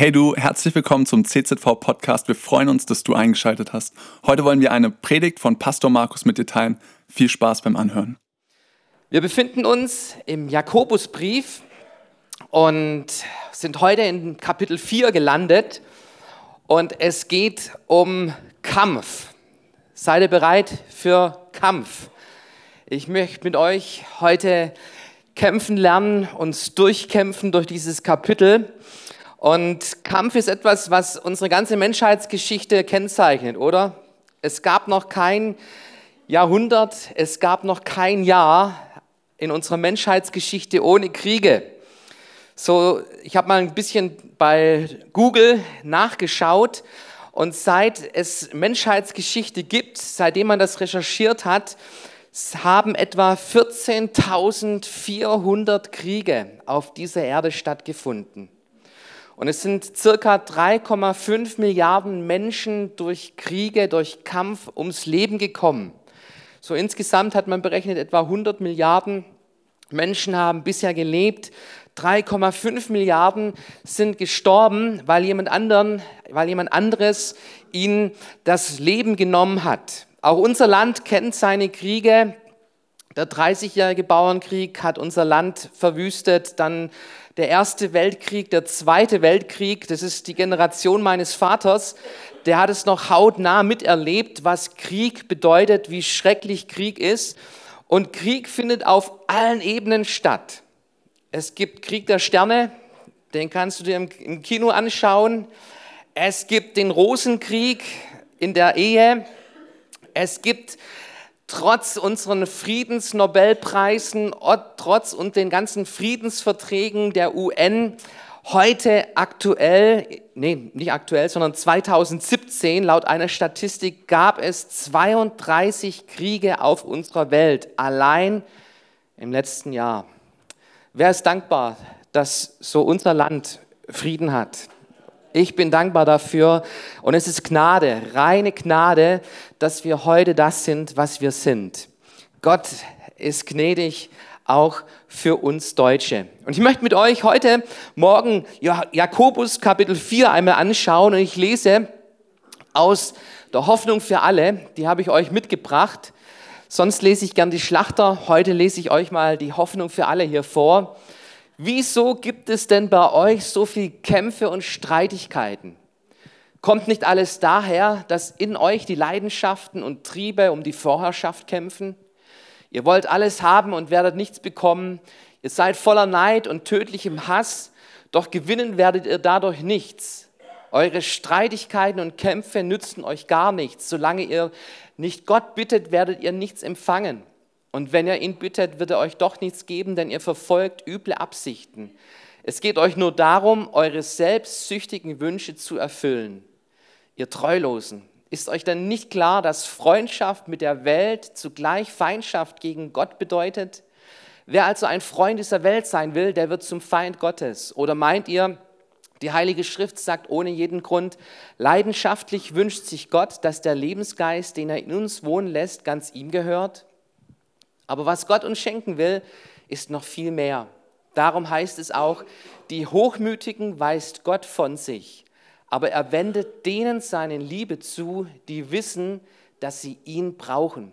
Hey du, herzlich willkommen zum CZV Podcast. Wir freuen uns, dass du eingeschaltet hast. Heute wollen wir eine Predigt von Pastor Markus mit dir teilen. Viel Spaß beim Anhören. Wir befinden uns im Jakobusbrief und sind heute in Kapitel 4 gelandet und es geht um Kampf. Seid ihr bereit für Kampf? Ich möchte mit euch heute kämpfen lernen, uns durchkämpfen durch dieses Kapitel. Und Kampf ist etwas, was unsere ganze Menschheitsgeschichte kennzeichnet, oder? Es gab noch kein Jahrhundert, es gab noch kein Jahr in unserer Menschheitsgeschichte ohne Kriege. So, ich habe mal ein bisschen bei Google nachgeschaut und seit es Menschheitsgeschichte gibt, seitdem man das recherchiert hat, haben etwa 14.400 Kriege auf dieser Erde stattgefunden. Und es sind circa 3,5 Milliarden Menschen durch Kriege, durch Kampf ums Leben gekommen. So insgesamt hat man berechnet, etwa 100 Milliarden Menschen haben bisher gelebt. 3,5 Milliarden sind gestorben, weil jemand, anderen, weil jemand anderes ihnen das Leben genommen hat. Auch unser Land kennt seine Kriege. Der 30-jährige Bauernkrieg hat unser Land verwüstet. Dann der Erste Weltkrieg, der Zweite Weltkrieg, das ist die Generation meines Vaters, der hat es noch hautnah miterlebt, was Krieg bedeutet, wie schrecklich Krieg ist. Und Krieg findet auf allen Ebenen statt. Es gibt Krieg der Sterne, den kannst du dir im Kino anschauen. Es gibt den Rosenkrieg in der Ehe. Es gibt trotz unseren Friedensnobelpreisen, trotz und den ganzen Friedensverträgen der UN heute aktuell, nee, nicht aktuell, sondern 2017, laut einer Statistik gab es 32 Kriege auf unserer Welt, allein im letzten Jahr. Wer ist dankbar, dass so unser Land Frieden hat? Ich bin dankbar dafür und es ist Gnade, reine Gnade, dass wir heute das sind, was wir sind. Gott ist gnädig auch für uns Deutsche. Und ich möchte mit euch heute Morgen Jakobus Kapitel 4 einmal anschauen und ich lese aus der Hoffnung für alle, die habe ich euch mitgebracht. Sonst lese ich gern die Schlachter, heute lese ich euch mal die Hoffnung für alle hier vor. Wieso gibt es denn bei euch so viel Kämpfe und Streitigkeiten? Kommt nicht alles daher, dass in euch die Leidenschaften und Triebe um die Vorherrschaft kämpfen? Ihr wollt alles haben und werdet nichts bekommen. Ihr seid voller Neid und tödlichem Hass, doch gewinnen werdet ihr dadurch nichts. Eure Streitigkeiten und Kämpfe nützen euch gar nichts. Solange ihr nicht Gott bittet, werdet ihr nichts empfangen. Und wenn ihr ihn bittet, wird er euch doch nichts geben, denn ihr verfolgt üble Absichten. Es geht euch nur darum, eure selbstsüchtigen Wünsche zu erfüllen. Ihr Treulosen, ist euch denn nicht klar, dass Freundschaft mit der Welt zugleich Feindschaft gegen Gott bedeutet? Wer also ein Freund dieser Welt sein will, der wird zum Feind Gottes. Oder meint ihr, die Heilige Schrift sagt ohne jeden Grund, leidenschaftlich wünscht sich Gott, dass der Lebensgeist, den er in uns wohnen lässt, ganz ihm gehört? Aber was Gott uns schenken will, ist noch viel mehr. Darum heißt es auch, die Hochmütigen weist Gott von sich, aber er wendet denen seine Liebe zu, die wissen, dass sie ihn brauchen.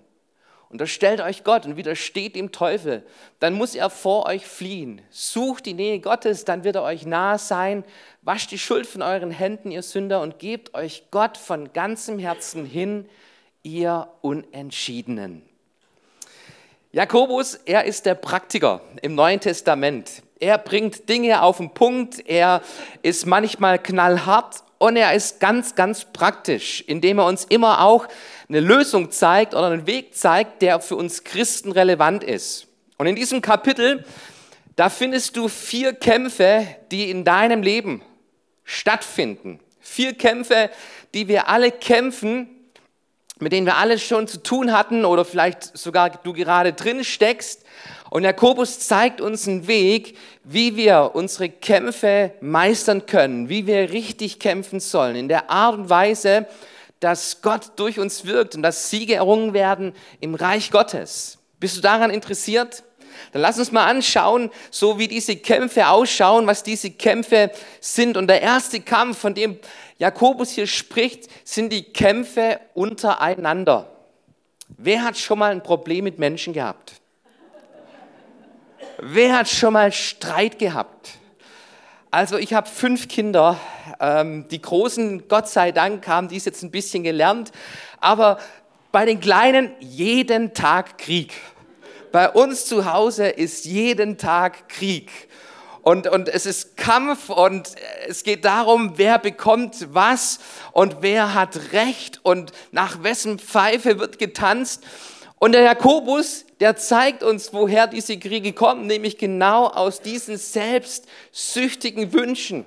Und da stellt euch Gott und widersteht dem Teufel, dann muss er vor euch fliehen. Sucht die Nähe Gottes, dann wird er euch nahe sein. Wascht die Schuld von euren Händen, ihr Sünder, und gebt euch Gott von ganzem Herzen hin, ihr Unentschiedenen. Jakobus, er ist der Praktiker im Neuen Testament. Er bringt Dinge auf den Punkt, er ist manchmal knallhart und er ist ganz, ganz praktisch, indem er uns immer auch eine Lösung zeigt oder einen Weg zeigt, der für uns Christen relevant ist. Und in diesem Kapitel, da findest du vier Kämpfe, die in deinem Leben stattfinden. Vier Kämpfe, die wir alle kämpfen, mit denen wir alle schon zu tun hatten oder vielleicht sogar du gerade drin steckst. Und Jakobus zeigt uns einen Weg, wie wir unsere Kämpfe meistern können, wie wir richtig kämpfen sollen, in der Art und Weise, dass Gott durch uns wirkt und dass Siege errungen werden im Reich Gottes. Bist du daran interessiert? Dann lass uns mal anschauen, so wie diese Kämpfe ausschauen, was diese Kämpfe sind. Und der erste Kampf, von dem Jakobus hier spricht, sind die Kämpfe untereinander. Wer hat schon mal ein Problem mit Menschen gehabt? Wer hat schon mal Streit gehabt? Also ich habe fünf Kinder. Ähm, die Großen, Gott sei Dank, haben dies jetzt ein bisschen gelernt. Aber bei den Kleinen jeden Tag Krieg. Bei uns zu Hause ist jeden Tag Krieg. Und, und es ist Kampf und es geht darum, wer bekommt was und wer hat Recht und nach wessen Pfeife wird getanzt. Und der Jakobus, der zeigt uns, woher diese Kriege kommen, nämlich genau aus diesen selbstsüchtigen Wünschen.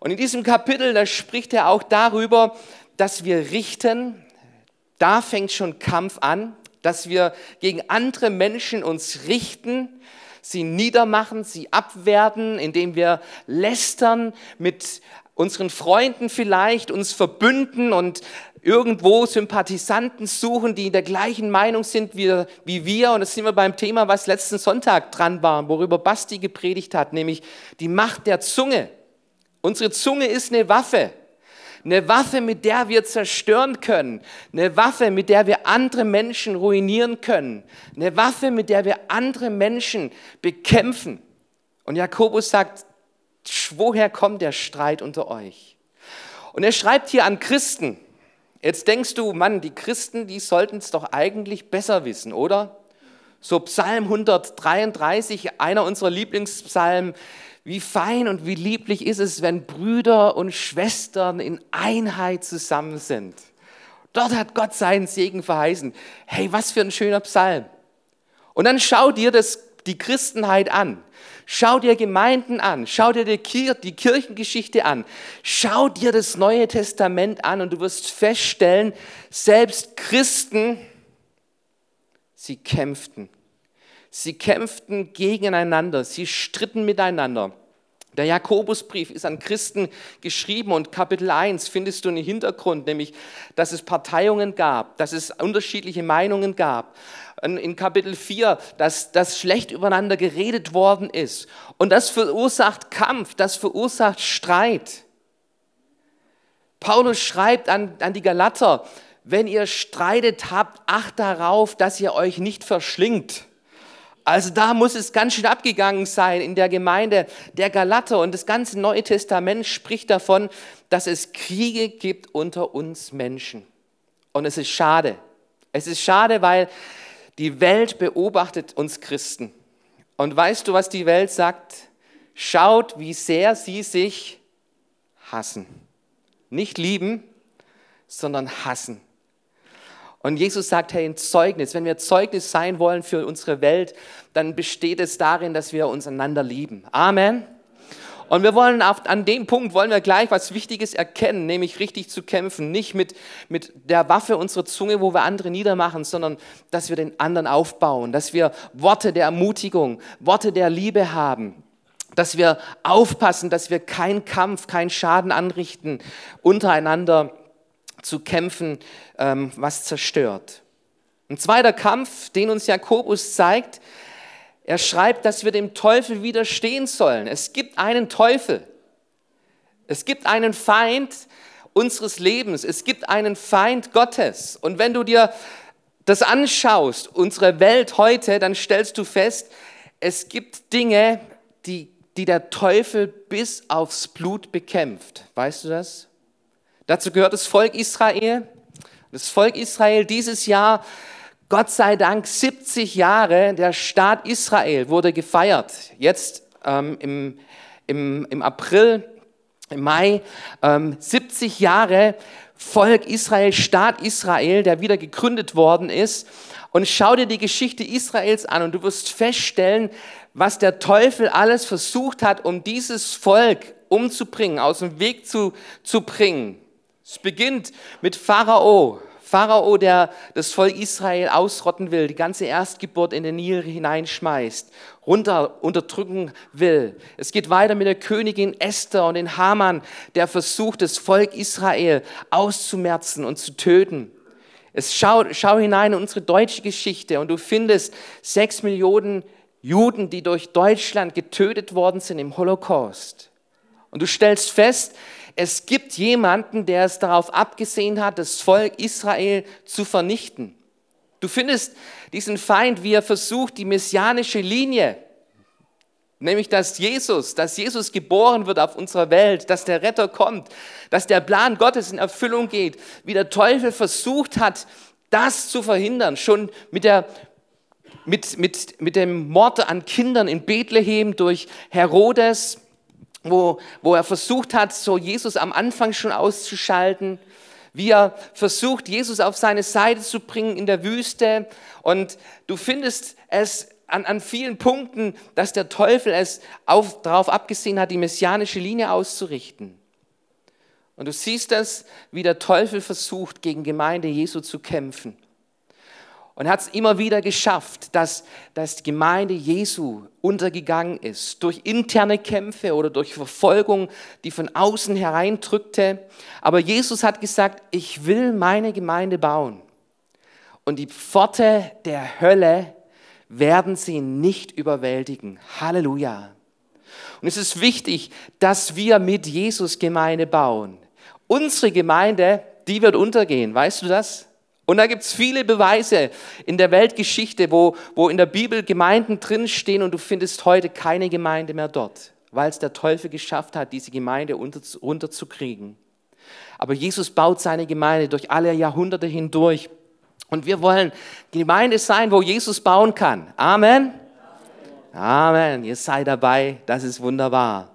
Und in diesem Kapitel, da spricht er auch darüber, dass wir richten. Da fängt schon Kampf an, dass wir gegen andere Menschen uns richten, sie niedermachen, sie abwerten, indem wir lästern mit unseren Freunden vielleicht, uns verbünden und irgendwo Sympathisanten suchen, die in der gleichen Meinung sind wie, wie wir. Und das sind wir beim Thema, was letzten Sonntag dran war, worüber Basti gepredigt hat, nämlich die Macht der Zunge. Unsere Zunge ist eine Waffe. Eine Waffe, mit der wir zerstören können. Eine Waffe, mit der wir andere Menschen ruinieren können. Eine Waffe, mit der wir andere Menschen bekämpfen. Und Jakobus sagt, woher kommt der Streit unter euch? Und er schreibt hier an Christen. Jetzt denkst du, Mann, die Christen, die sollten es doch eigentlich besser wissen, oder? So Psalm 133, einer unserer Lieblingspsalmen. Wie fein und wie lieblich ist es, wenn Brüder und Schwestern in Einheit zusammen sind. Dort hat Gott seinen Segen verheißen. Hey, was für ein schöner Psalm. Und dann schau dir das, die Christenheit an. Schau dir Gemeinden an, schau dir die, Kir die Kirchengeschichte an, schau dir das Neue Testament an und du wirst feststellen, selbst Christen, sie kämpften. Sie kämpften gegeneinander, sie stritten miteinander. Der Jakobusbrief ist an Christen geschrieben und Kapitel 1 findest du einen Hintergrund, nämlich, dass es Parteiungen gab, dass es unterschiedliche Meinungen gab. In Kapitel 4, dass, dass schlecht übereinander geredet worden ist. Und das verursacht Kampf, das verursacht Streit. Paulus schreibt an, an die Galater, wenn ihr streitet habt, acht darauf, dass ihr euch nicht verschlingt. Also da muss es ganz schön abgegangen sein in der Gemeinde der Galater. Und das ganze Neue Testament spricht davon, dass es Kriege gibt unter uns Menschen. Und es ist schade. Es ist schade, weil die Welt beobachtet uns Christen. Und weißt du, was die Welt sagt? Schaut, wie sehr sie sich hassen. Nicht lieben, sondern hassen. Und Jesus sagt, hey, ein Zeugnis, wenn wir Zeugnis sein wollen für unsere Welt, dann besteht es darin, dass wir uns einander lieben. Amen. Und wir wollen auf, an dem Punkt wollen wir gleich was Wichtiges erkennen, nämlich richtig zu kämpfen. Nicht mit, mit der Waffe unserer Zunge, wo wir andere niedermachen, sondern dass wir den anderen aufbauen, dass wir Worte der Ermutigung, Worte der Liebe haben, dass wir aufpassen, dass wir keinen Kampf, keinen Schaden anrichten untereinander zu kämpfen, ähm, was zerstört. Ein zweiter Kampf, den uns Jakobus zeigt, er schreibt, dass wir dem Teufel widerstehen sollen. Es gibt einen Teufel. Es gibt einen Feind unseres Lebens. Es gibt einen Feind Gottes. Und wenn du dir das anschaust, unsere Welt heute, dann stellst du fest, es gibt Dinge, die, die der Teufel bis aufs Blut bekämpft. Weißt du das? Dazu gehört das Volk Israel. Das Volk Israel dieses Jahr, Gott sei Dank, 70 Jahre, der Staat Israel wurde gefeiert. Jetzt ähm, im, im, im April, im Mai, ähm, 70 Jahre Volk Israel, Staat Israel, der wieder gegründet worden ist. Und schau dir die Geschichte Israels an und du wirst feststellen, was der Teufel alles versucht hat, um dieses Volk umzubringen, aus dem Weg zu, zu bringen. Es beginnt mit Pharao. Pharao, der das Volk Israel ausrotten will, die ganze Erstgeburt in den Nil hineinschmeißt, runter unterdrücken will. Es geht weiter mit der Königin Esther und den Haman, der versucht, das Volk Israel auszumerzen und zu töten. Es schau, schau hinein in unsere deutsche Geschichte und du findest sechs Millionen Juden, die durch Deutschland getötet worden sind im Holocaust. Und du stellst fest, es gibt jemanden, der es darauf abgesehen hat, das Volk Israel zu vernichten. Du findest diesen Feind, wie er versucht, die messianische Linie, nämlich dass Jesus, dass Jesus geboren wird auf unserer Welt, dass der Retter kommt, dass der Plan Gottes in Erfüllung geht, wie der Teufel versucht hat, das zu verhindern, schon mit, der, mit, mit, mit dem Mord an Kindern in Bethlehem durch Herodes, wo, wo er versucht hat, so Jesus am Anfang schon auszuschalten, wie er versucht, Jesus auf seine Seite zu bringen in der Wüste. Und du findest es an, an vielen Punkten, dass der Teufel es auf, darauf abgesehen hat, die messianische Linie auszurichten. Und du siehst das, wie der Teufel versucht, gegen Gemeinde Jesu zu kämpfen. Und hat es immer wieder geschafft, dass, dass die Gemeinde Jesu untergegangen ist. Durch interne Kämpfe oder durch Verfolgung, die von außen hereindrückte. Aber Jesus hat gesagt, ich will meine Gemeinde bauen. Und die Pforte der Hölle werden sie nicht überwältigen. Halleluja. Und es ist wichtig, dass wir mit Jesus Gemeinde bauen. Unsere Gemeinde, die wird untergehen. Weißt du das? Und da gibt es viele Beweise in der Weltgeschichte, wo, wo in der Bibel Gemeinden drinstehen und du findest heute keine Gemeinde mehr dort, weil es der Teufel geschafft hat, diese Gemeinde unter, runterzukriegen. Aber Jesus baut seine Gemeinde durch alle Jahrhunderte hindurch. Und wir wollen Gemeinde sein, wo Jesus bauen kann. Amen. Amen. Ihr seid dabei. Das ist wunderbar.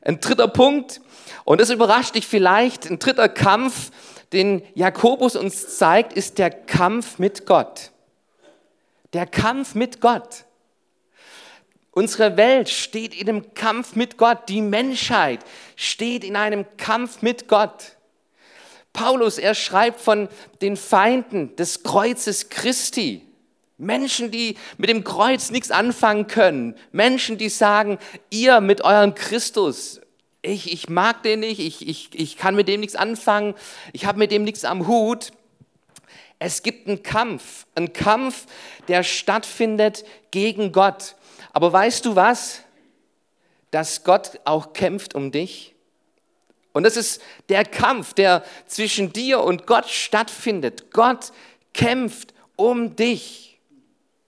Ein dritter Punkt, und das überrascht dich vielleicht, ein dritter Kampf, den Jakobus uns zeigt, ist der Kampf mit Gott. Der Kampf mit Gott. Unsere Welt steht in einem Kampf mit Gott. Die Menschheit steht in einem Kampf mit Gott. Paulus, er schreibt von den Feinden des Kreuzes Christi. Menschen, die mit dem Kreuz nichts anfangen können. Menschen, die sagen, ihr mit eurem Christus, ich, ich mag den nicht, ich, ich, ich kann mit dem nichts anfangen, ich habe mit dem nichts am Hut. Es gibt einen Kampf, einen Kampf, der stattfindet gegen Gott. Aber weißt du was? Dass Gott auch kämpft um dich. Und das ist der Kampf, der zwischen dir und Gott stattfindet. Gott kämpft um dich.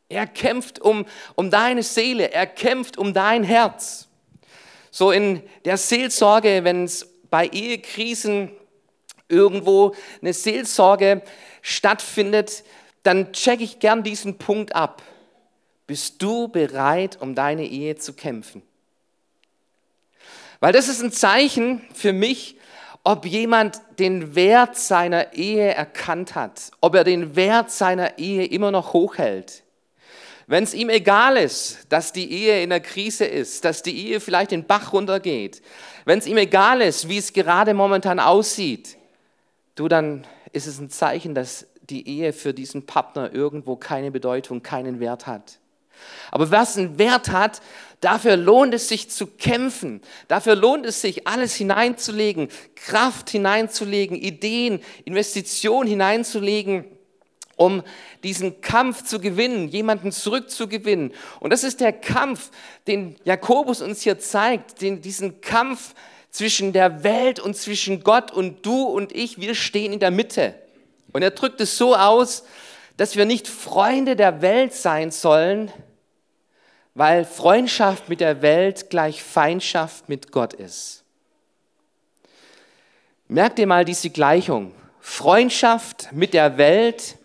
Er kämpft um, um deine Seele, er kämpft um dein Herz. So in der Seelsorge, wenn es bei Ehekrisen irgendwo eine Seelsorge stattfindet, dann checke ich gern diesen Punkt ab. Bist du bereit, um deine Ehe zu kämpfen? Weil das ist ein Zeichen für mich, ob jemand den Wert seiner Ehe erkannt hat, ob er den Wert seiner Ehe immer noch hochhält. Wenn es ihm egal ist, dass die Ehe in der Krise ist, dass die Ehe vielleicht den Bach runtergeht, wenn es ihm egal ist, wie es gerade momentan aussieht, du, dann ist es ein Zeichen, dass die Ehe für diesen Partner irgendwo keine Bedeutung, keinen Wert hat. Aber was einen Wert hat, dafür lohnt es sich zu kämpfen. Dafür lohnt es sich, alles hineinzulegen, Kraft hineinzulegen, Ideen, Investitionen hineinzulegen um diesen Kampf zu gewinnen, jemanden zurückzugewinnen. Und das ist der Kampf, den Jakobus uns hier zeigt, den, diesen Kampf zwischen der Welt und zwischen Gott und du und ich, wir stehen in der Mitte. Und er drückt es so aus, dass wir nicht Freunde der Welt sein sollen, weil Freundschaft mit der Welt gleich Feindschaft mit Gott ist. Merkt ihr mal diese Gleichung. Freundschaft mit der Welt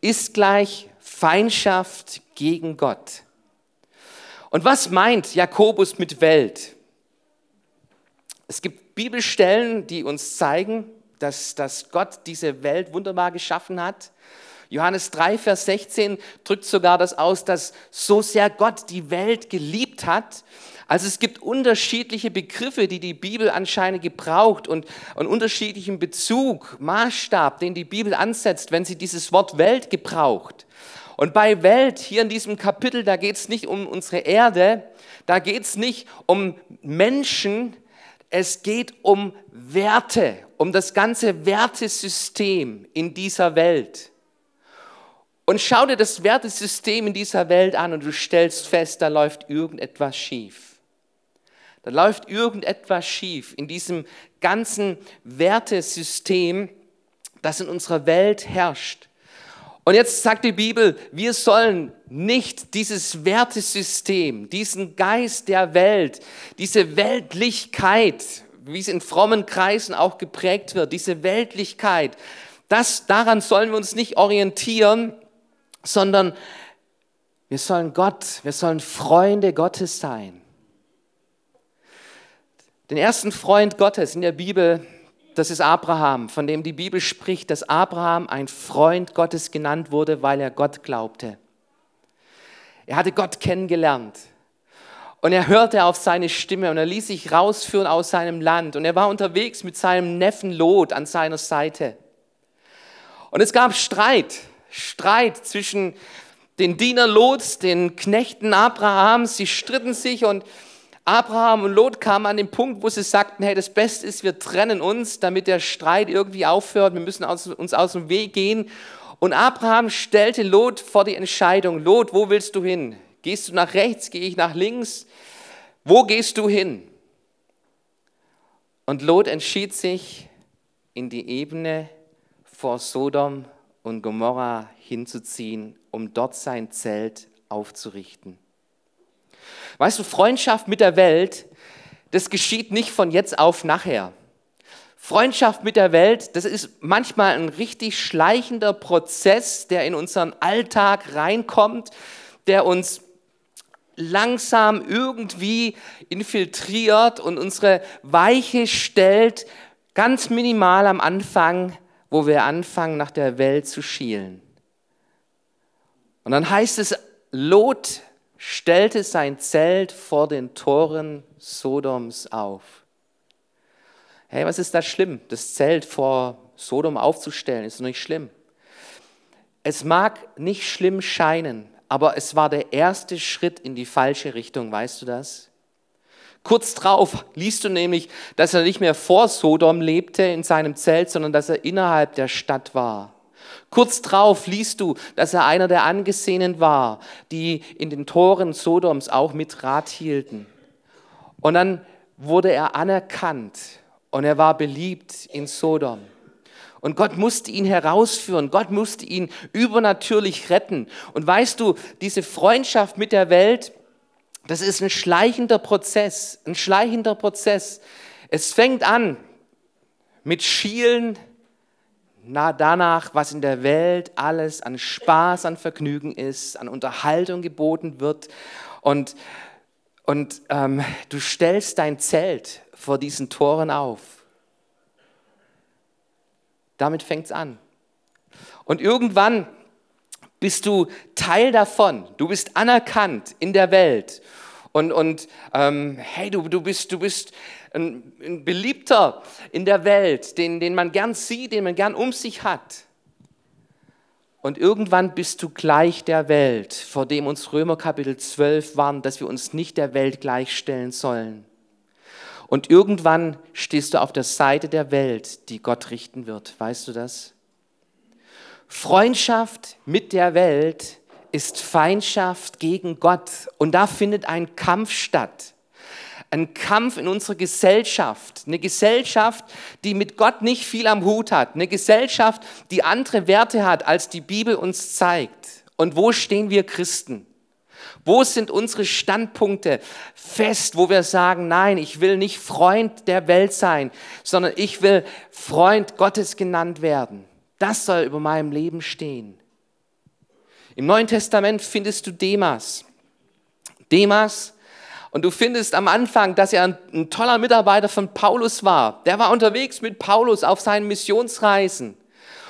ist gleich Feindschaft gegen Gott. Und was meint Jakobus mit Welt? Es gibt Bibelstellen, die uns zeigen, dass, dass Gott diese Welt wunderbar geschaffen hat. Johannes 3, Vers 16 drückt sogar das aus, dass so sehr Gott die Welt geliebt hat, also es gibt unterschiedliche Begriffe, die die Bibel anscheinend gebraucht und einen unterschiedlichen Bezug, Maßstab, den die Bibel ansetzt, wenn sie dieses Wort Welt gebraucht. Und bei Welt hier in diesem Kapitel, da geht es nicht um unsere Erde, da geht es nicht um Menschen, es geht um Werte, um das ganze Wertesystem in dieser Welt. Und schau dir das Wertesystem in dieser Welt an und du stellst fest, da läuft irgendetwas schief. Da läuft irgendetwas schief in diesem ganzen Wertesystem, das in unserer Welt herrscht. Und jetzt sagt die Bibel, wir sollen nicht dieses Wertesystem, diesen Geist der Welt, diese Weltlichkeit, wie es in frommen Kreisen auch geprägt wird, diese Weltlichkeit, das, daran sollen wir uns nicht orientieren, sondern wir sollen Gott, wir sollen Freunde Gottes sein. Den ersten Freund Gottes in der Bibel, das ist Abraham, von dem die Bibel spricht, dass Abraham ein Freund Gottes genannt wurde, weil er Gott glaubte. Er hatte Gott kennengelernt. Und er hörte auf seine Stimme und er ließ sich rausführen aus seinem Land. Und er war unterwegs mit seinem Neffen Lot an seiner Seite. Und es gab Streit. Streit zwischen den Dienern Lots, den Knechten Abrahams. Sie stritten sich und Abraham und Lot kamen an den Punkt, wo sie sagten, hey, das Beste ist, wir trennen uns, damit der Streit irgendwie aufhört. Wir müssen uns aus dem Weg gehen. Und Abraham stellte Lot vor die Entscheidung, Lot, wo willst du hin? Gehst du nach rechts, gehe ich nach links? Wo gehst du hin? Und Lot entschied sich, in die Ebene vor Sodom und Gomorra hinzuziehen, um dort sein Zelt aufzurichten. Weißt du, Freundschaft mit der Welt, das geschieht nicht von jetzt auf nachher. Freundschaft mit der Welt, das ist manchmal ein richtig schleichender Prozess, der in unseren Alltag reinkommt, der uns langsam irgendwie infiltriert und unsere Weiche stellt, ganz minimal am Anfang, wo wir anfangen, nach der Welt zu schielen. Und dann heißt es, Lot stellte sein Zelt vor den Toren Sodoms auf. Hey, was ist da schlimm? Das Zelt vor Sodom aufzustellen, ist nicht schlimm. Es mag nicht schlimm scheinen, aber es war der erste Schritt in die falsche Richtung, weißt du das? Kurz drauf liest du nämlich, dass er nicht mehr vor Sodom lebte in seinem Zelt, sondern dass er innerhalb der Stadt war. Kurz drauf liest du, dass er einer der Angesehenen war, die in den Toren Sodoms auch mit Rat hielten. Und dann wurde er anerkannt und er war beliebt in Sodom. Und Gott musste ihn herausführen, Gott musste ihn übernatürlich retten. Und weißt du, diese Freundschaft mit der Welt, das ist ein schleichender Prozess, ein schleichender Prozess. Es fängt an mit Schielen na, danach, was in der Welt alles an Spaß, an Vergnügen ist, an Unterhaltung geboten wird. Und, und ähm, du stellst dein Zelt vor diesen Toren auf. Damit fängt es an. Und irgendwann bist du Teil davon. Du bist anerkannt in der Welt. Und, und ähm, hey, du, du, bist, du bist ein, ein Beliebter in der Welt, den, den man gern sieht, den man gern um sich hat. Und irgendwann bist du gleich der Welt, vor dem uns Römer Kapitel 12 warnt, dass wir uns nicht der Welt gleichstellen sollen. Und irgendwann stehst du auf der Seite der Welt, die Gott richten wird. Weißt du das? Freundschaft mit der Welt ist Feindschaft gegen Gott. Und da findet ein Kampf statt. Ein Kampf in unserer Gesellschaft. Eine Gesellschaft, die mit Gott nicht viel am Hut hat. Eine Gesellschaft, die andere Werte hat, als die Bibel uns zeigt. Und wo stehen wir Christen? Wo sind unsere Standpunkte fest, wo wir sagen, nein, ich will nicht Freund der Welt sein, sondern ich will Freund Gottes genannt werden. Das soll über meinem Leben stehen. Im Neuen Testament findest du Demas. Demas, und du findest am Anfang, dass er ein, ein, toller Mitarbeiter von Paulus war. Der war unterwegs mit Paulus auf seinen Missionsreisen.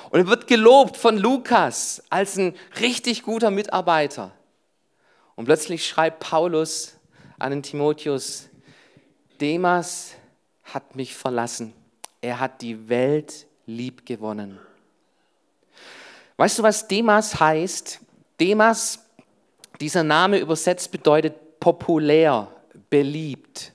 Und er wird gelobt von Lukas als ein richtig guter Mitarbeiter. Und plötzlich schreibt Paulus an den Timotheus, Demas hat mich verlassen. Er hat die Welt lieb gewonnen. Weißt du, was Demas heißt? Demas, dieser Name übersetzt bedeutet populär, beliebt.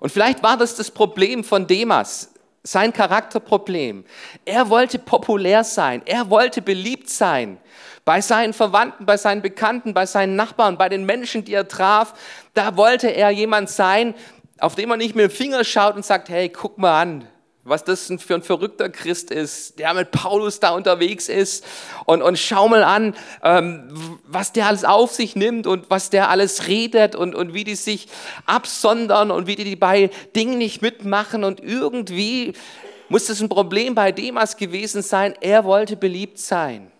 Und vielleicht war das das Problem von Demas. sein Charakterproblem. Er wollte populär sein, er wollte beliebt sein. Bei seinen Verwandten, bei seinen Bekannten, bei seinen Nachbarn, bei den Menschen, die er traf, da wollte er jemand sein, auf den man nicht mit dem Finger schaut und sagt, hey, guck mal an, was das für ein verrückter Christ ist, der mit Paulus da unterwegs ist und, und schau mal an, ähm, was der alles auf sich nimmt und was der alles redet und, und wie die sich absondern und wie die bei Dingen nicht mitmachen und irgendwie muss das ein Problem bei Demas gewesen sein, er wollte beliebt sein.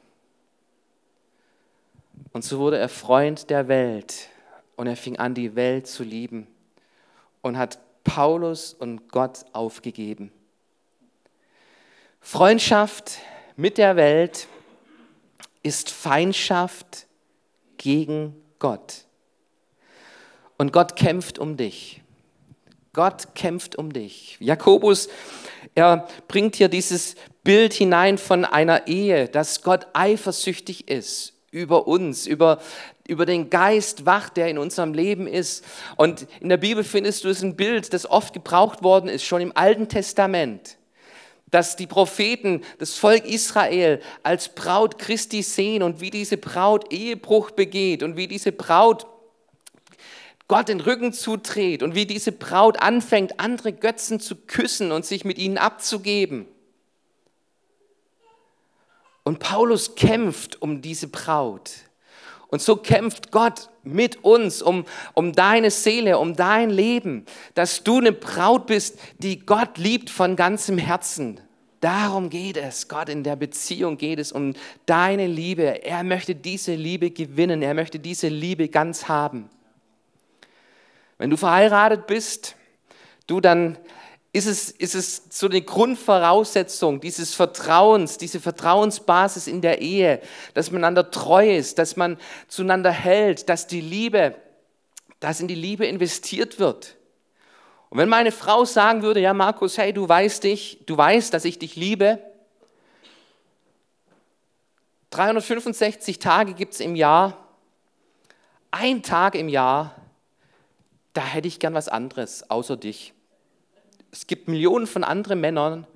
Und so wurde er Freund der Welt und er fing an, die Welt zu lieben und hat Paulus und Gott aufgegeben. Freundschaft mit der Welt ist Feindschaft gegen Gott. Und Gott kämpft um dich. Gott kämpft um dich. Jakobus, er bringt hier dieses Bild hinein von einer Ehe, dass Gott eifersüchtig ist über uns, über, über den Geist wacht, der in unserem Leben ist. Und in der Bibel findest du es ein Bild, das oft gebraucht worden ist, schon im Alten Testament dass die Propheten das Volk Israel als Braut Christi sehen und wie diese Braut Ehebruch begeht und wie diese Braut Gott den Rücken zudreht und wie diese Braut anfängt, andere Götzen zu küssen und sich mit ihnen abzugeben. Und Paulus kämpft um diese Braut. Und so kämpft Gott mit uns um, um deine Seele, um dein Leben, dass du eine Braut bist, die Gott liebt von ganzem Herzen. Darum geht es. Gott in der Beziehung geht es um deine Liebe. Er möchte diese Liebe gewinnen. Er möchte diese Liebe ganz haben. Wenn du verheiratet bist, du dann ist es, ist es so eine Grundvoraussetzung dieses Vertrauens, diese Vertrauensbasis in der Ehe, dass man einander treu ist, dass man zueinander hält, dass die Liebe, dass in die Liebe investiert wird. Und wenn meine Frau sagen würde, ja Markus, hey, du weißt dich, du weißt, dass ich dich liebe, 365 Tage gibt es im Jahr, ein Tag im Jahr, da hätte ich gern was anderes außer dich es gibt Millionen von anderen Männern.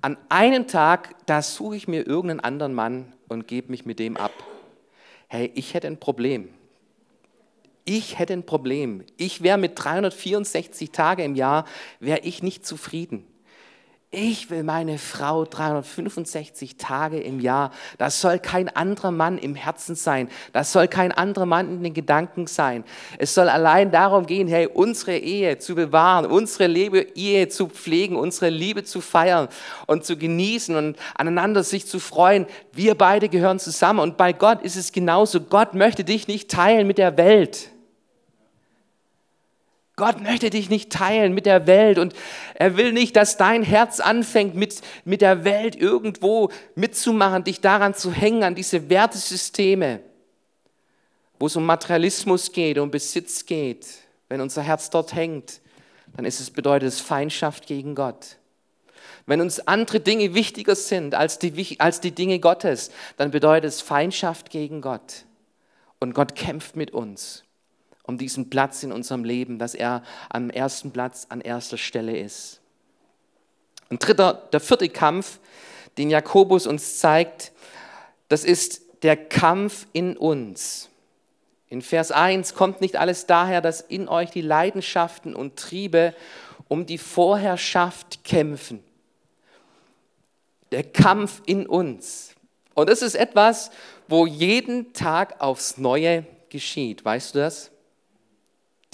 An einem Tag, da suche ich mir irgendeinen anderen Mann und gebe mich mit dem ab. Hey, ich hätte ein Problem. Ich hätte ein Problem. Ich wäre mit 364 Tagen im Jahr, wäre ich nicht zufrieden. Ich will meine Frau 365 Tage im Jahr. Das soll kein anderer Mann im Herzen sein. Das soll kein anderer Mann in den Gedanken sein. Es soll allein darum gehen, hey, unsere Ehe zu bewahren, unsere Liebe, Ehe zu pflegen, unsere Liebe zu feiern und zu genießen und aneinander sich zu freuen. Wir beide gehören zusammen und bei Gott ist es genauso. Gott möchte dich nicht teilen mit der Welt. Gott möchte dich nicht teilen mit der Welt und er will nicht, dass dein Herz anfängt, mit, mit der Welt irgendwo mitzumachen, dich daran zu hängen, an diese Wertesysteme, wo es um Materialismus geht, um Besitz geht. Wenn unser Herz dort hängt, dann ist es bedeutet es Feindschaft gegen Gott. Wenn uns andere Dinge wichtiger sind als die, als die Dinge Gottes, dann bedeutet es Feindschaft gegen Gott. Und Gott kämpft mit uns um diesen Platz in unserem Leben, dass er am ersten Platz, an erster Stelle ist. Und dritter, der vierte Kampf, den Jakobus uns zeigt, das ist der Kampf in uns. In Vers 1 kommt nicht alles daher, dass in euch die Leidenschaften und Triebe um die Vorherrschaft kämpfen. Der Kampf in uns. Und das ist etwas, wo jeden Tag aufs Neue geschieht. Weißt du das?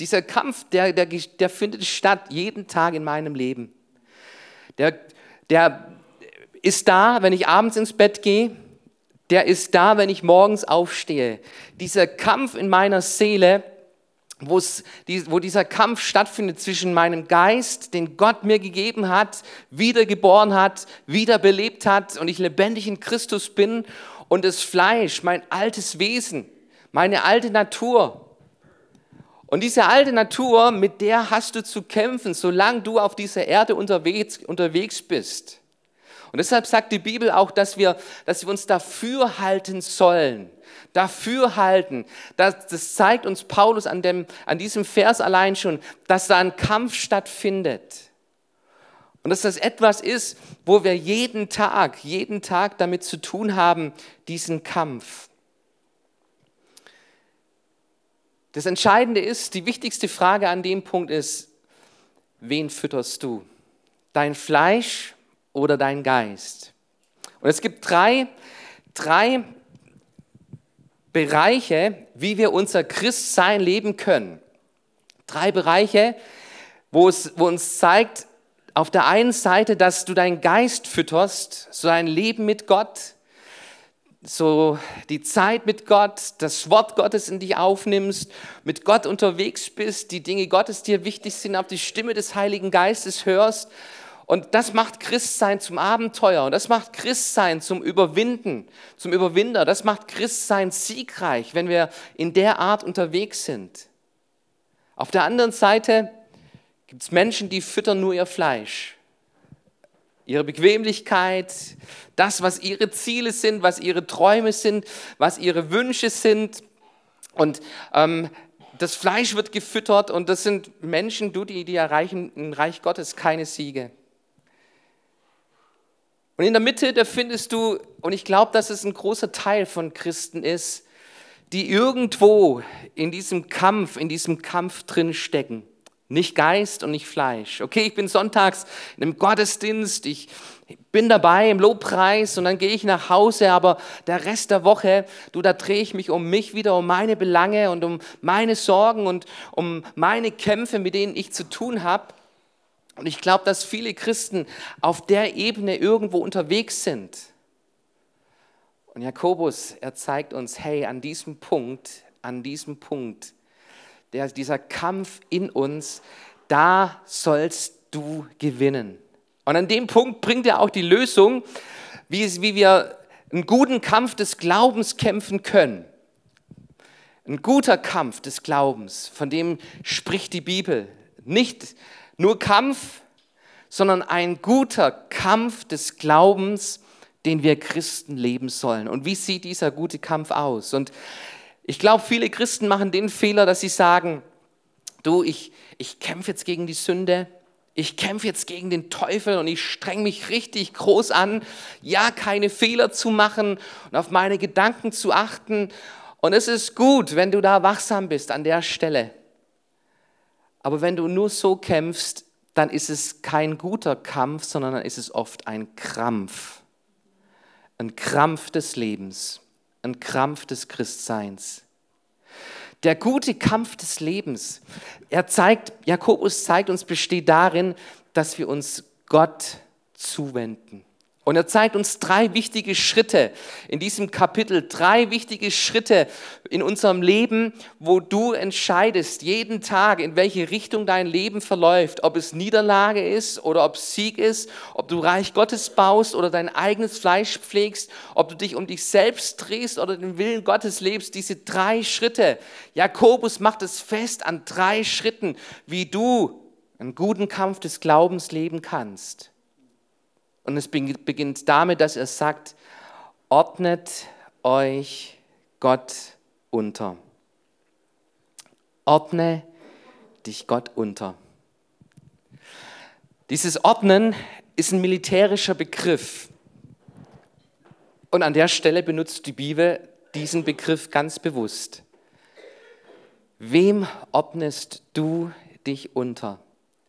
Dieser Kampf, der, der, der findet statt jeden Tag in meinem Leben. Der, der ist da, wenn ich abends ins Bett gehe. Der ist da, wenn ich morgens aufstehe. Dieser Kampf in meiner Seele, wo dieser Kampf stattfindet zwischen meinem Geist, den Gott mir gegeben hat, wiedergeboren hat, wiederbelebt hat und ich lebendig in Christus bin und das Fleisch, mein altes Wesen, meine alte Natur, und diese alte Natur, mit der hast du zu kämpfen, solange du auf dieser Erde unterwegs, unterwegs bist. Und deshalb sagt die Bibel auch, dass wir, dass wir uns dafür halten sollen. Dafür halten. Das, das zeigt uns Paulus an, dem, an diesem Vers allein schon, dass da ein Kampf stattfindet. Und dass das etwas ist, wo wir jeden Tag, jeden Tag damit zu tun haben, diesen Kampf. Das Entscheidende ist, die wichtigste Frage an dem Punkt ist, wen fütterst du? Dein Fleisch oder dein Geist? Und es gibt drei, drei Bereiche, wie wir unser Christsein leben können. Drei Bereiche, wo es wo uns zeigt, auf der einen Seite, dass du deinen Geist fütterst, so ein Leben mit Gott, so die Zeit mit Gott, das Wort Gottes in dich aufnimmst, mit Gott unterwegs bist, die Dinge Gottes dir wichtig sind, auf die Stimme des Heiligen Geistes hörst. Und das macht Christsein zum Abenteuer und das macht Christsein zum Überwinden, zum Überwinder. Das macht Christsein siegreich, wenn wir in der Art unterwegs sind. Auf der anderen Seite gibt es Menschen, die füttern nur ihr Fleisch ihre Bequemlichkeit, das, was ihre Ziele sind, was ihre Träume sind, was ihre Wünsche sind. Und ähm, das Fleisch wird gefüttert und das sind Menschen, du, die, die erreichen im Reich Gottes keine Siege. Und in der Mitte, da findest du, und ich glaube, dass es ein großer Teil von Christen ist, die irgendwo in diesem Kampf, in diesem Kampf drin stecken. Nicht Geist und nicht Fleisch. Okay, ich bin sonntags in einem Gottesdienst, ich bin dabei im Lobpreis und dann gehe ich nach Hause, aber der Rest der Woche, du, da drehe ich mich um mich wieder, um meine Belange und um meine Sorgen und um meine Kämpfe, mit denen ich zu tun habe. Und ich glaube, dass viele Christen auf der Ebene irgendwo unterwegs sind. Und Jakobus, er zeigt uns, hey, an diesem Punkt, an diesem Punkt, der, dieser Kampf in uns, da sollst du gewinnen. Und an dem Punkt bringt er auch die Lösung, wie, wie wir einen guten Kampf des Glaubens kämpfen können. Ein guter Kampf des Glaubens, von dem spricht die Bibel. Nicht nur Kampf, sondern ein guter Kampf des Glaubens, den wir Christen leben sollen. Und wie sieht dieser gute Kampf aus? Und ich glaube, viele Christen machen den Fehler, dass sie sagen, du, ich, ich kämpfe jetzt gegen die Sünde, ich kämpfe jetzt gegen den Teufel und ich streng mich richtig groß an, ja, keine Fehler zu machen und auf meine Gedanken zu achten. Und es ist gut, wenn du da wachsam bist an der Stelle. Aber wenn du nur so kämpfst, dann ist es kein guter Kampf, sondern dann ist es oft ein Krampf. Ein Krampf des Lebens ein Krampf des Christseins. Der gute Kampf des Lebens, er zeigt, Jakobus zeigt uns, besteht darin, dass wir uns Gott zuwenden. Und er zeigt uns drei wichtige Schritte in diesem Kapitel, drei wichtige Schritte in unserem Leben, wo du entscheidest jeden Tag, in welche Richtung dein Leben verläuft, ob es Niederlage ist oder ob es Sieg ist, ob du Reich Gottes baust oder dein eigenes Fleisch pflegst, ob du dich um dich selbst drehst oder den Willen Gottes lebst. Diese drei Schritte. Jakobus macht es fest an drei Schritten, wie du einen guten Kampf des Glaubens leben kannst. Und es beginnt damit, dass er sagt, ordnet euch Gott unter. Ordne dich Gott unter. Dieses Ordnen ist ein militärischer Begriff. Und an der Stelle benutzt die Bibel diesen Begriff ganz bewusst. Wem ordnest du dich unter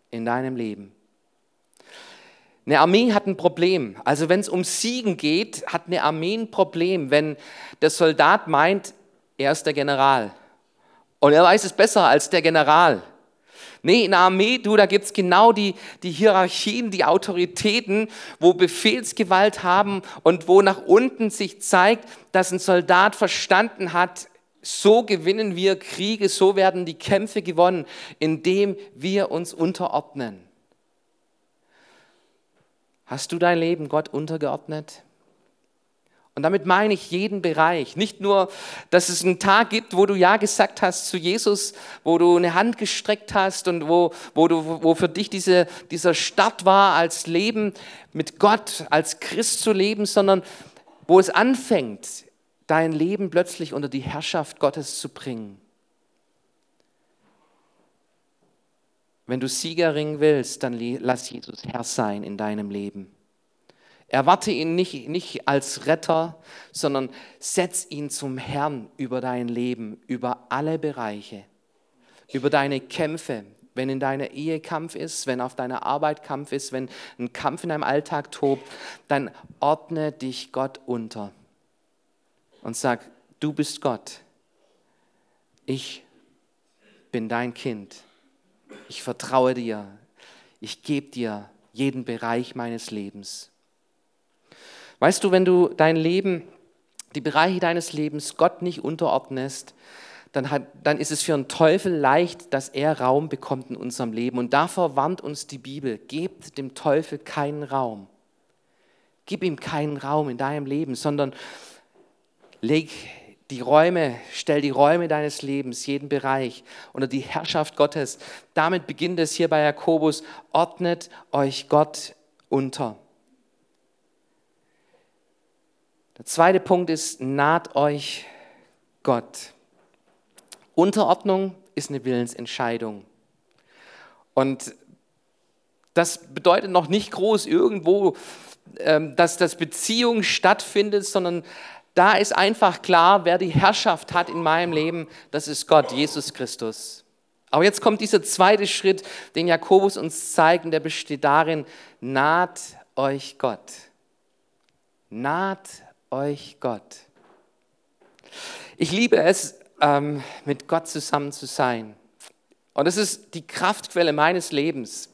in deinem Leben? Eine Armee hat ein Problem. Also wenn es um Siegen geht, hat eine Armee ein Problem, wenn der Soldat meint, er ist der General. Und er weiß es besser als der General. Nee, in der Armee, du, da gibt es genau die, die Hierarchien, die Autoritäten, wo Befehlsgewalt haben und wo nach unten sich zeigt, dass ein Soldat verstanden hat, so gewinnen wir Kriege, so werden die Kämpfe gewonnen, indem wir uns unterordnen. Hast du dein Leben Gott untergeordnet? Und damit meine ich jeden Bereich. Nicht nur, dass es einen Tag gibt, wo du Ja gesagt hast zu Jesus, wo du eine Hand gestreckt hast und wo, wo, du, wo für dich diese, dieser Start war, als Leben mit Gott, als Christ zu leben, sondern wo es anfängt, dein Leben plötzlich unter die Herrschaft Gottes zu bringen. Wenn du Siegerring willst, dann lass Jesus Herr sein in deinem Leben. Erwarte ihn nicht, nicht als Retter, sondern setz ihn zum Herrn über dein Leben, über alle Bereiche, über deine Kämpfe, wenn in deiner Ehe Kampf ist, wenn auf deiner Arbeit Kampf ist, wenn ein Kampf in deinem Alltag tobt, dann ordne dich Gott unter und sag, du bist Gott, ich bin dein Kind, ich vertraue dir, ich gebe dir jeden Bereich meines Lebens. Weißt du, wenn du dein Leben, die Bereiche deines Lebens Gott nicht unterordnest, dann, hat, dann ist es für einen Teufel leicht, dass er Raum bekommt in unserem Leben. Und davor warnt uns die Bibel. Gebt dem Teufel keinen Raum. Gib ihm keinen Raum in deinem Leben, sondern leg die Räume, stell die Räume deines Lebens, jeden Bereich unter die Herrschaft Gottes. Damit beginnt es hier bei Jakobus. Ordnet euch Gott unter. Der zweite Punkt ist, naht euch Gott. Unterordnung ist eine Willensentscheidung. Und das bedeutet noch nicht groß irgendwo, ähm, dass das Beziehung stattfindet, sondern da ist einfach klar, wer die Herrschaft hat in meinem Leben, das ist Gott, Jesus Christus. Aber jetzt kommt dieser zweite Schritt, den Jakobus uns zeigt, und der besteht darin, naht euch Gott. Naht euch Gott. Ich liebe es, ähm, mit Gott zusammen zu sein. Und es ist die Kraftquelle meines Lebens.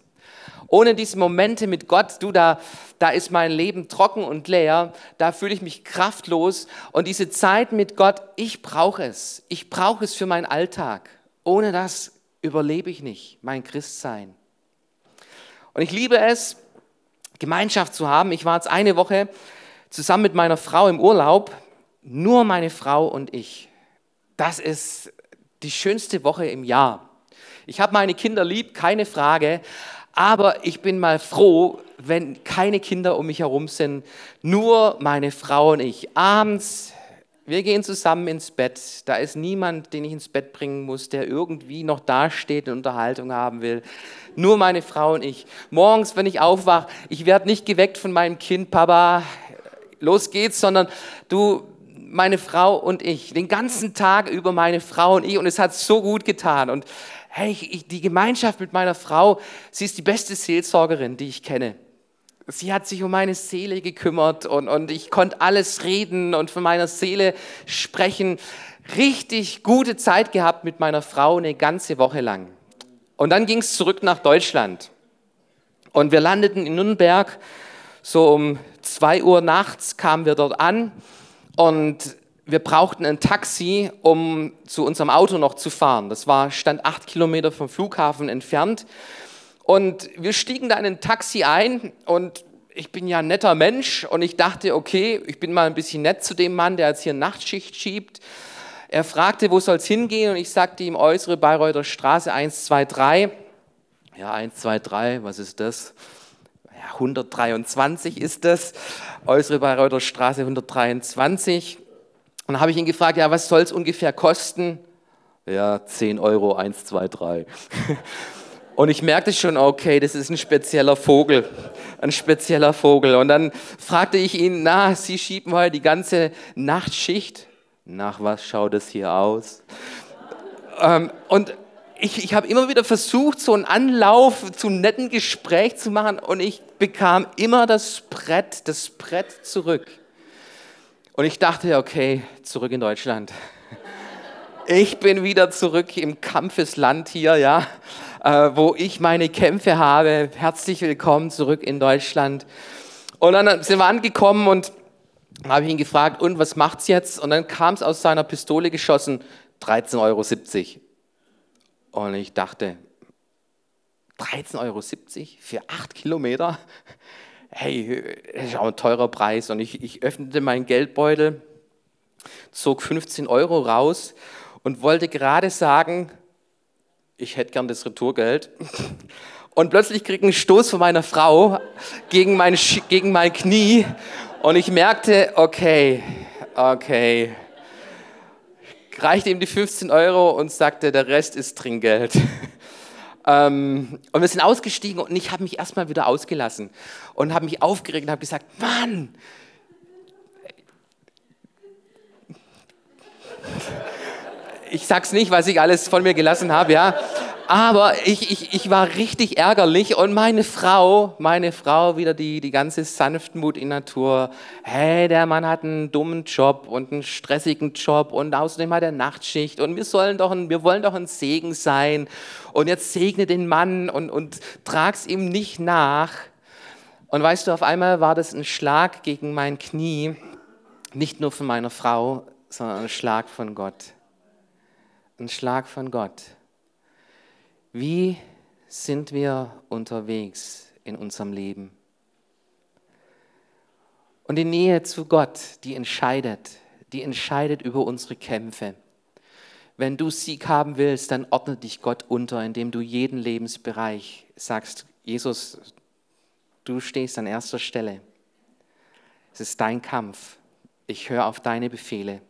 Ohne diese Momente mit Gott, du, da, da ist mein Leben trocken und leer, da fühle ich mich kraftlos. Und diese Zeit mit Gott, ich brauche es. Ich brauche es für meinen Alltag. Ohne das überlebe ich nicht, mein Christsein. Und ich liebe es, Gemeinschaft zu haben. Ich war jetzt eine Woche zusammen mit meiner Frau im Urlaub, nur meine Frau und ich. Das ist die schönste Woche im Jahr. Ich habe meine Kinder lieb, keine Frage, aber ich bin mal froh, wenn keine Kinder um mich herum sind, nur meine Frau und ich. Abends, wir gehen zusammen ins Bett. Da ist niemand, den ich ins Bett bringen muss, der irgendwie noch dasteht und Unterhaltung haben will. Nur meine Frau und ich. Morgens, wenn ich aufwache, ich werde nicht geweckt von meinem Kind, Papa, los geht's, sondern du, meine Frau und ich, den ganzen Tag über meine Frau und ich und es hat so gut getan und hey, ich, die Gemeinschaft mit meiner Frau, sie ist die beste Seelsorgerin, die ich kenne. Sie hat sich um meine Seele gekümmert und, und ich konnte alles reden und von meiner Seele sprechen. Richtig gute Zeit gehabt mit meiner Frau eine ganze Woche lang. Und dann ging es zurück nach Deutschland. Und wir landeten in Nürnberg so um 2 Uhr nachts kamen wir dort an und wir brauchten ein Taxi, um zu unserem Auto noch zu fahren. Das war, stand acht Kilometer vom Flughafen entfernt. Und wir stiegen da in ein Taxi ein und ich bin ja ein netter Mensch und ich dachte, okay, ich bin mal ein bisschen nett zu dem Mann, der jetzt hier Nachtschicht schiebt. Er fragte, wo soll es hingehen und ich sagte ihm äußere Bayreuther Straße 123. Ja, 123, was ist das? 123 ist das, äußere Bayreuther Straße 123. Und dann habe ich ihn gefragt, ja, was soll es ungefähr kosten? Ja, 10 Euro, 1, 2, 3. Und ich merkte schon, okay, das ist ein spezieller Vogel, ein spezieller Vogel. Und dann fragte ich ihn, na, Sie schieben heute die ganze Nachtschicht. Nach was schaut es hier aus? Ähm, und ich, ich habe immer wieder versucht, so einen Anlauf zu einem netten Gespräch zu machen und ich bekam immer das Brett, das Brett zurück. Und ich dachte, okay, zurück in Deutschland. Ich bin wieder zurück im Kampfesland hier, ja, äh, wo ich meine Kämpfe habe. Herzlich willkommen zurück in Deutschland. Und dann sind wir angekommen und habe ich ihn gefragt, und was macht's jetzt? Und dann kam es aus seiner Pistole geschossen, 13,70 Euro. Und ich dachte, 13,70 Euro für acht Kilometer? Hey, das ist auch ein teurer Preis. Und ich, ich öffnete meinen Geldbeutel, zog 15 Euro raus und wollte gerade sagen, ich hätte gern das Retourgeld. Und plötzlich krieg ich einen Stoß von meiner Frau gegen mein, gegen mein Knie und ich merkte, okay, okay, reichte ihm die 15 Euro und sagte, der Rest ist Trinkgeld. Ähm, und wir sind ausgestiegen und ich habe mich erstmal wieder ausgelassen und habe mich aufgeregt und habe gesagt, Mann, ich sag's nicht, was ich alles von mir gelassen habe, ja. Aber ich, ich, ich war richtig ärgerlich und meine Frau, meine Frau, wieder die, die ganze Sanftmut in Natur. Hey, der Mann hat einen dummen Job und einen stressigen Job und außerdem hat er Nachtschicht und wir, sollen doch ein, wir wollen doch ein Segen sein. Und jetzt segne den Mann und, und trag's ihm nicht nach. Und weißt du, auf einmal war das ein Schlag gegen mein Knie, nicht nur von meiner Frau, sondern ein Schlag von Gott. Ein Schlag von Gott. Wie sind wir unterwegs in unserem Leben? Und die Nähe zu Gott, die entscheidet, die entscheidet über unsere Kämpfe. Wenn du Sieg haben willst, dann ordne dich Gott unter, indem du jeden Lebensbereich sagst, Jesus, du stehst an erster Stelle. Es ist dein Kampf. Ich höre auf deine Befehle.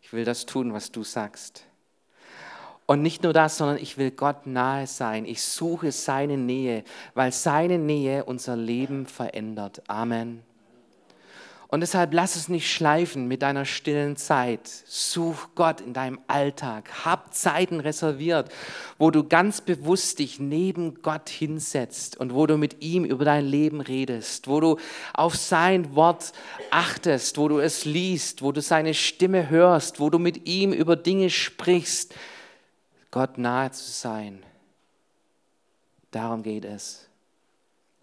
Ich will das tun, was du sagst. Und nicht nur das, sondern ich will Gott nahe sein. Ich suche seine Nähe, weil seine Nähe unser Leben verändert. Amen. Und deshalb lass es nicht schleifen mit deiner stillen Zeit. Such Gott in deinem Alltag. Hab Zeiten reserviert, wo du ganz bewusst dich neben Gott hinsetzt und wo du mit ihm über dein Leben redest, wo du auf sein Wort achtest, wo du es liest, wo du seine Stimme hörst, wo du mit ihm über Dinge sprichst, Gott nahe zu sein. Darum geht es.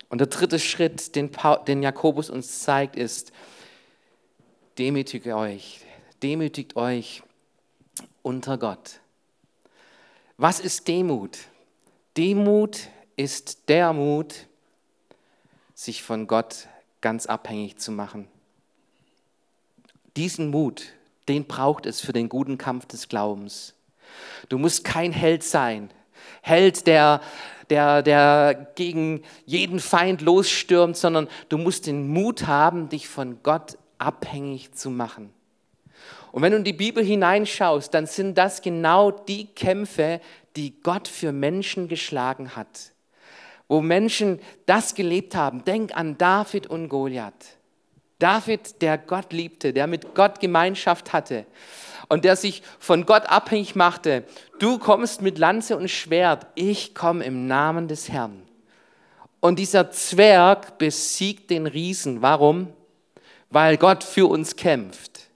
Und der dritte Schritt, den, den Jakobus uns zeigt, ist, demütigt euch, demütigt euch unter Gott. Was ist Demut? Demut ist der Mut, sich von Gott ganz abhängig zu machen. Diesen Mut, den braucht es für den guten Kampf des Glaubens. Du musst kein Held sein. Held, der, der, der gegen jeden Feind losstürmt, sondern du musst den Mut haben, dich von Gott abhängig zu machen. Und wenn du in die Bibel hineinschaust, dann sind das genau die Kämpfe, die Gott für Menschen geschlagen hat. Wo Menschen das gelebt haben. Denk an David und Goliath. David, der Gott liebte, der mit Gott Gemeinschaft hatte und der sich von Gott abhängig machte. Du kommst mit Lanze und Schwert, ich komme im Namen des Herrn. Und dieser Zwerg besiegt den Riesen. Warum? Weil Gott für uns kämpft.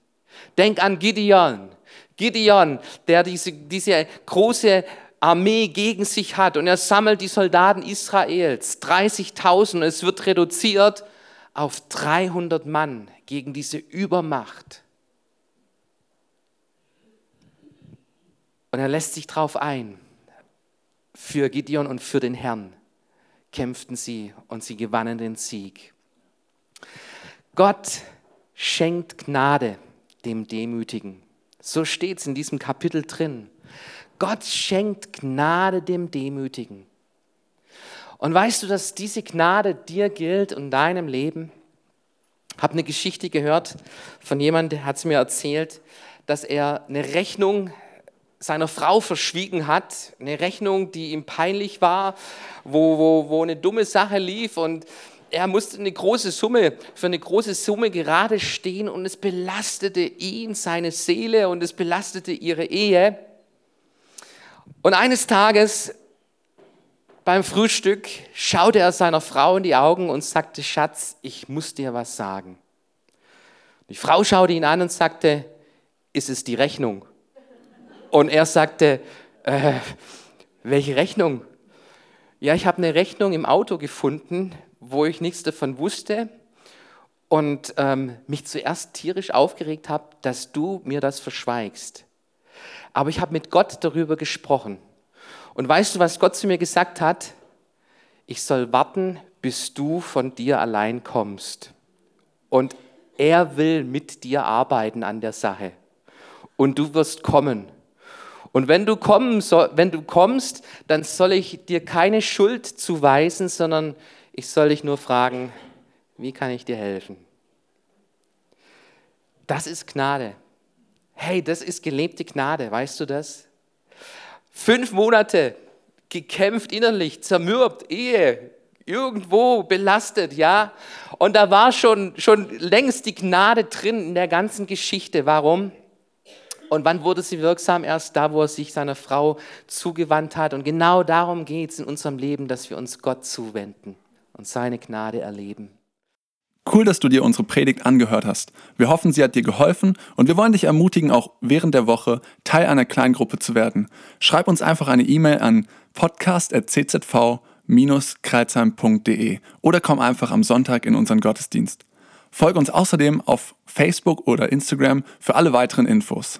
Denk an Gideon. Gideon, der diese, diese große Armee gegen sich hat und er sammelt die Soldaten Israels, 30.000, es wird reduziert auf 300 Mann gegen diese Übermacht. Und er lässt sich drauf ein. Für Gideon und für den Herrn kämpften sie und sie gewannen den Sieg. Gott schenkt Gnade dem Demütigen. So steht es in diesem Kapitel drin. Gott schenkt Gnade dem Demütigen. Und weißt du, dass diese Gnade dir gilt und deinem Leben? Ich habe eine Geschichte gehört von jemandem, der hat es mir erzählt, dass er eine Rechnung seiner Frau verschwiegen hat, eine Rechnung, die ihm peinlich war, wo, wo, wo eine dumme Sache lief und er musste eine große Summe, für eine große Summe gerade stehen und es belastete ihn, seine Seele und es belastete ihre Ehe. Und eines Tages beim Frühstück schaute er seiner Frau in die Augen und sagte, Schatz, ich muss dir was sagen. Die Frau schaute ihn an und sagte, ist es die Rechnung? Und er sagte, äh, welche Rechnung? Ja, ich habe eine Rechnung im Auto gefunden, wo ich nichts davon wusste und ähm, mich zuerst tierisch aufgeregt habe, dass du mir das verschweigst. Aber ich habe mit Gott darüber gesprochen. Und weißt du, was Gott zu mir gesagt hat? Ich soll warten, bis du von dir allein kommst. Und er will mit dir arbeiten an der Sache. Und du wirst kommen. Und wenn du, kommen soll, wenn du kommst, dann soll ich dir keine Schuld zuweisen, sondern ich soll dich nur fragen, wie kann ich dir helfen? Das ist Gnade. Hey, das ist gelebte Gnade, weißt du das? Fünf Monate gekämpft innerlich, zermürbt, Ehe, irgendwo belastet, ja. Und da war schon, schon längst die Gnade drin in der ganzen Geschichte. Warum? Und wann wurde sie wirksam? Erst da, wo er sich seiner Frau zugewandt hat. Und genau darum geht es in unserem Leben, dass wir uns Gott zuwenden und seine Gnade erleben. Cool, dass du dir unsere Predigt angehört hast. Wir hoffen, sie hat dir geholfen und wir wollen dich ermutigen, auch während der Woche Teil einer Kleingruppe zu werden. Schreib uns einfach eine E-Mail an podcast.czv-kreuzheim.de oder komm einfach am Sonntag in unseren Gottesdienst. Folge uns außerdem auf Facebook oder Instagram für alle weiteren Infos.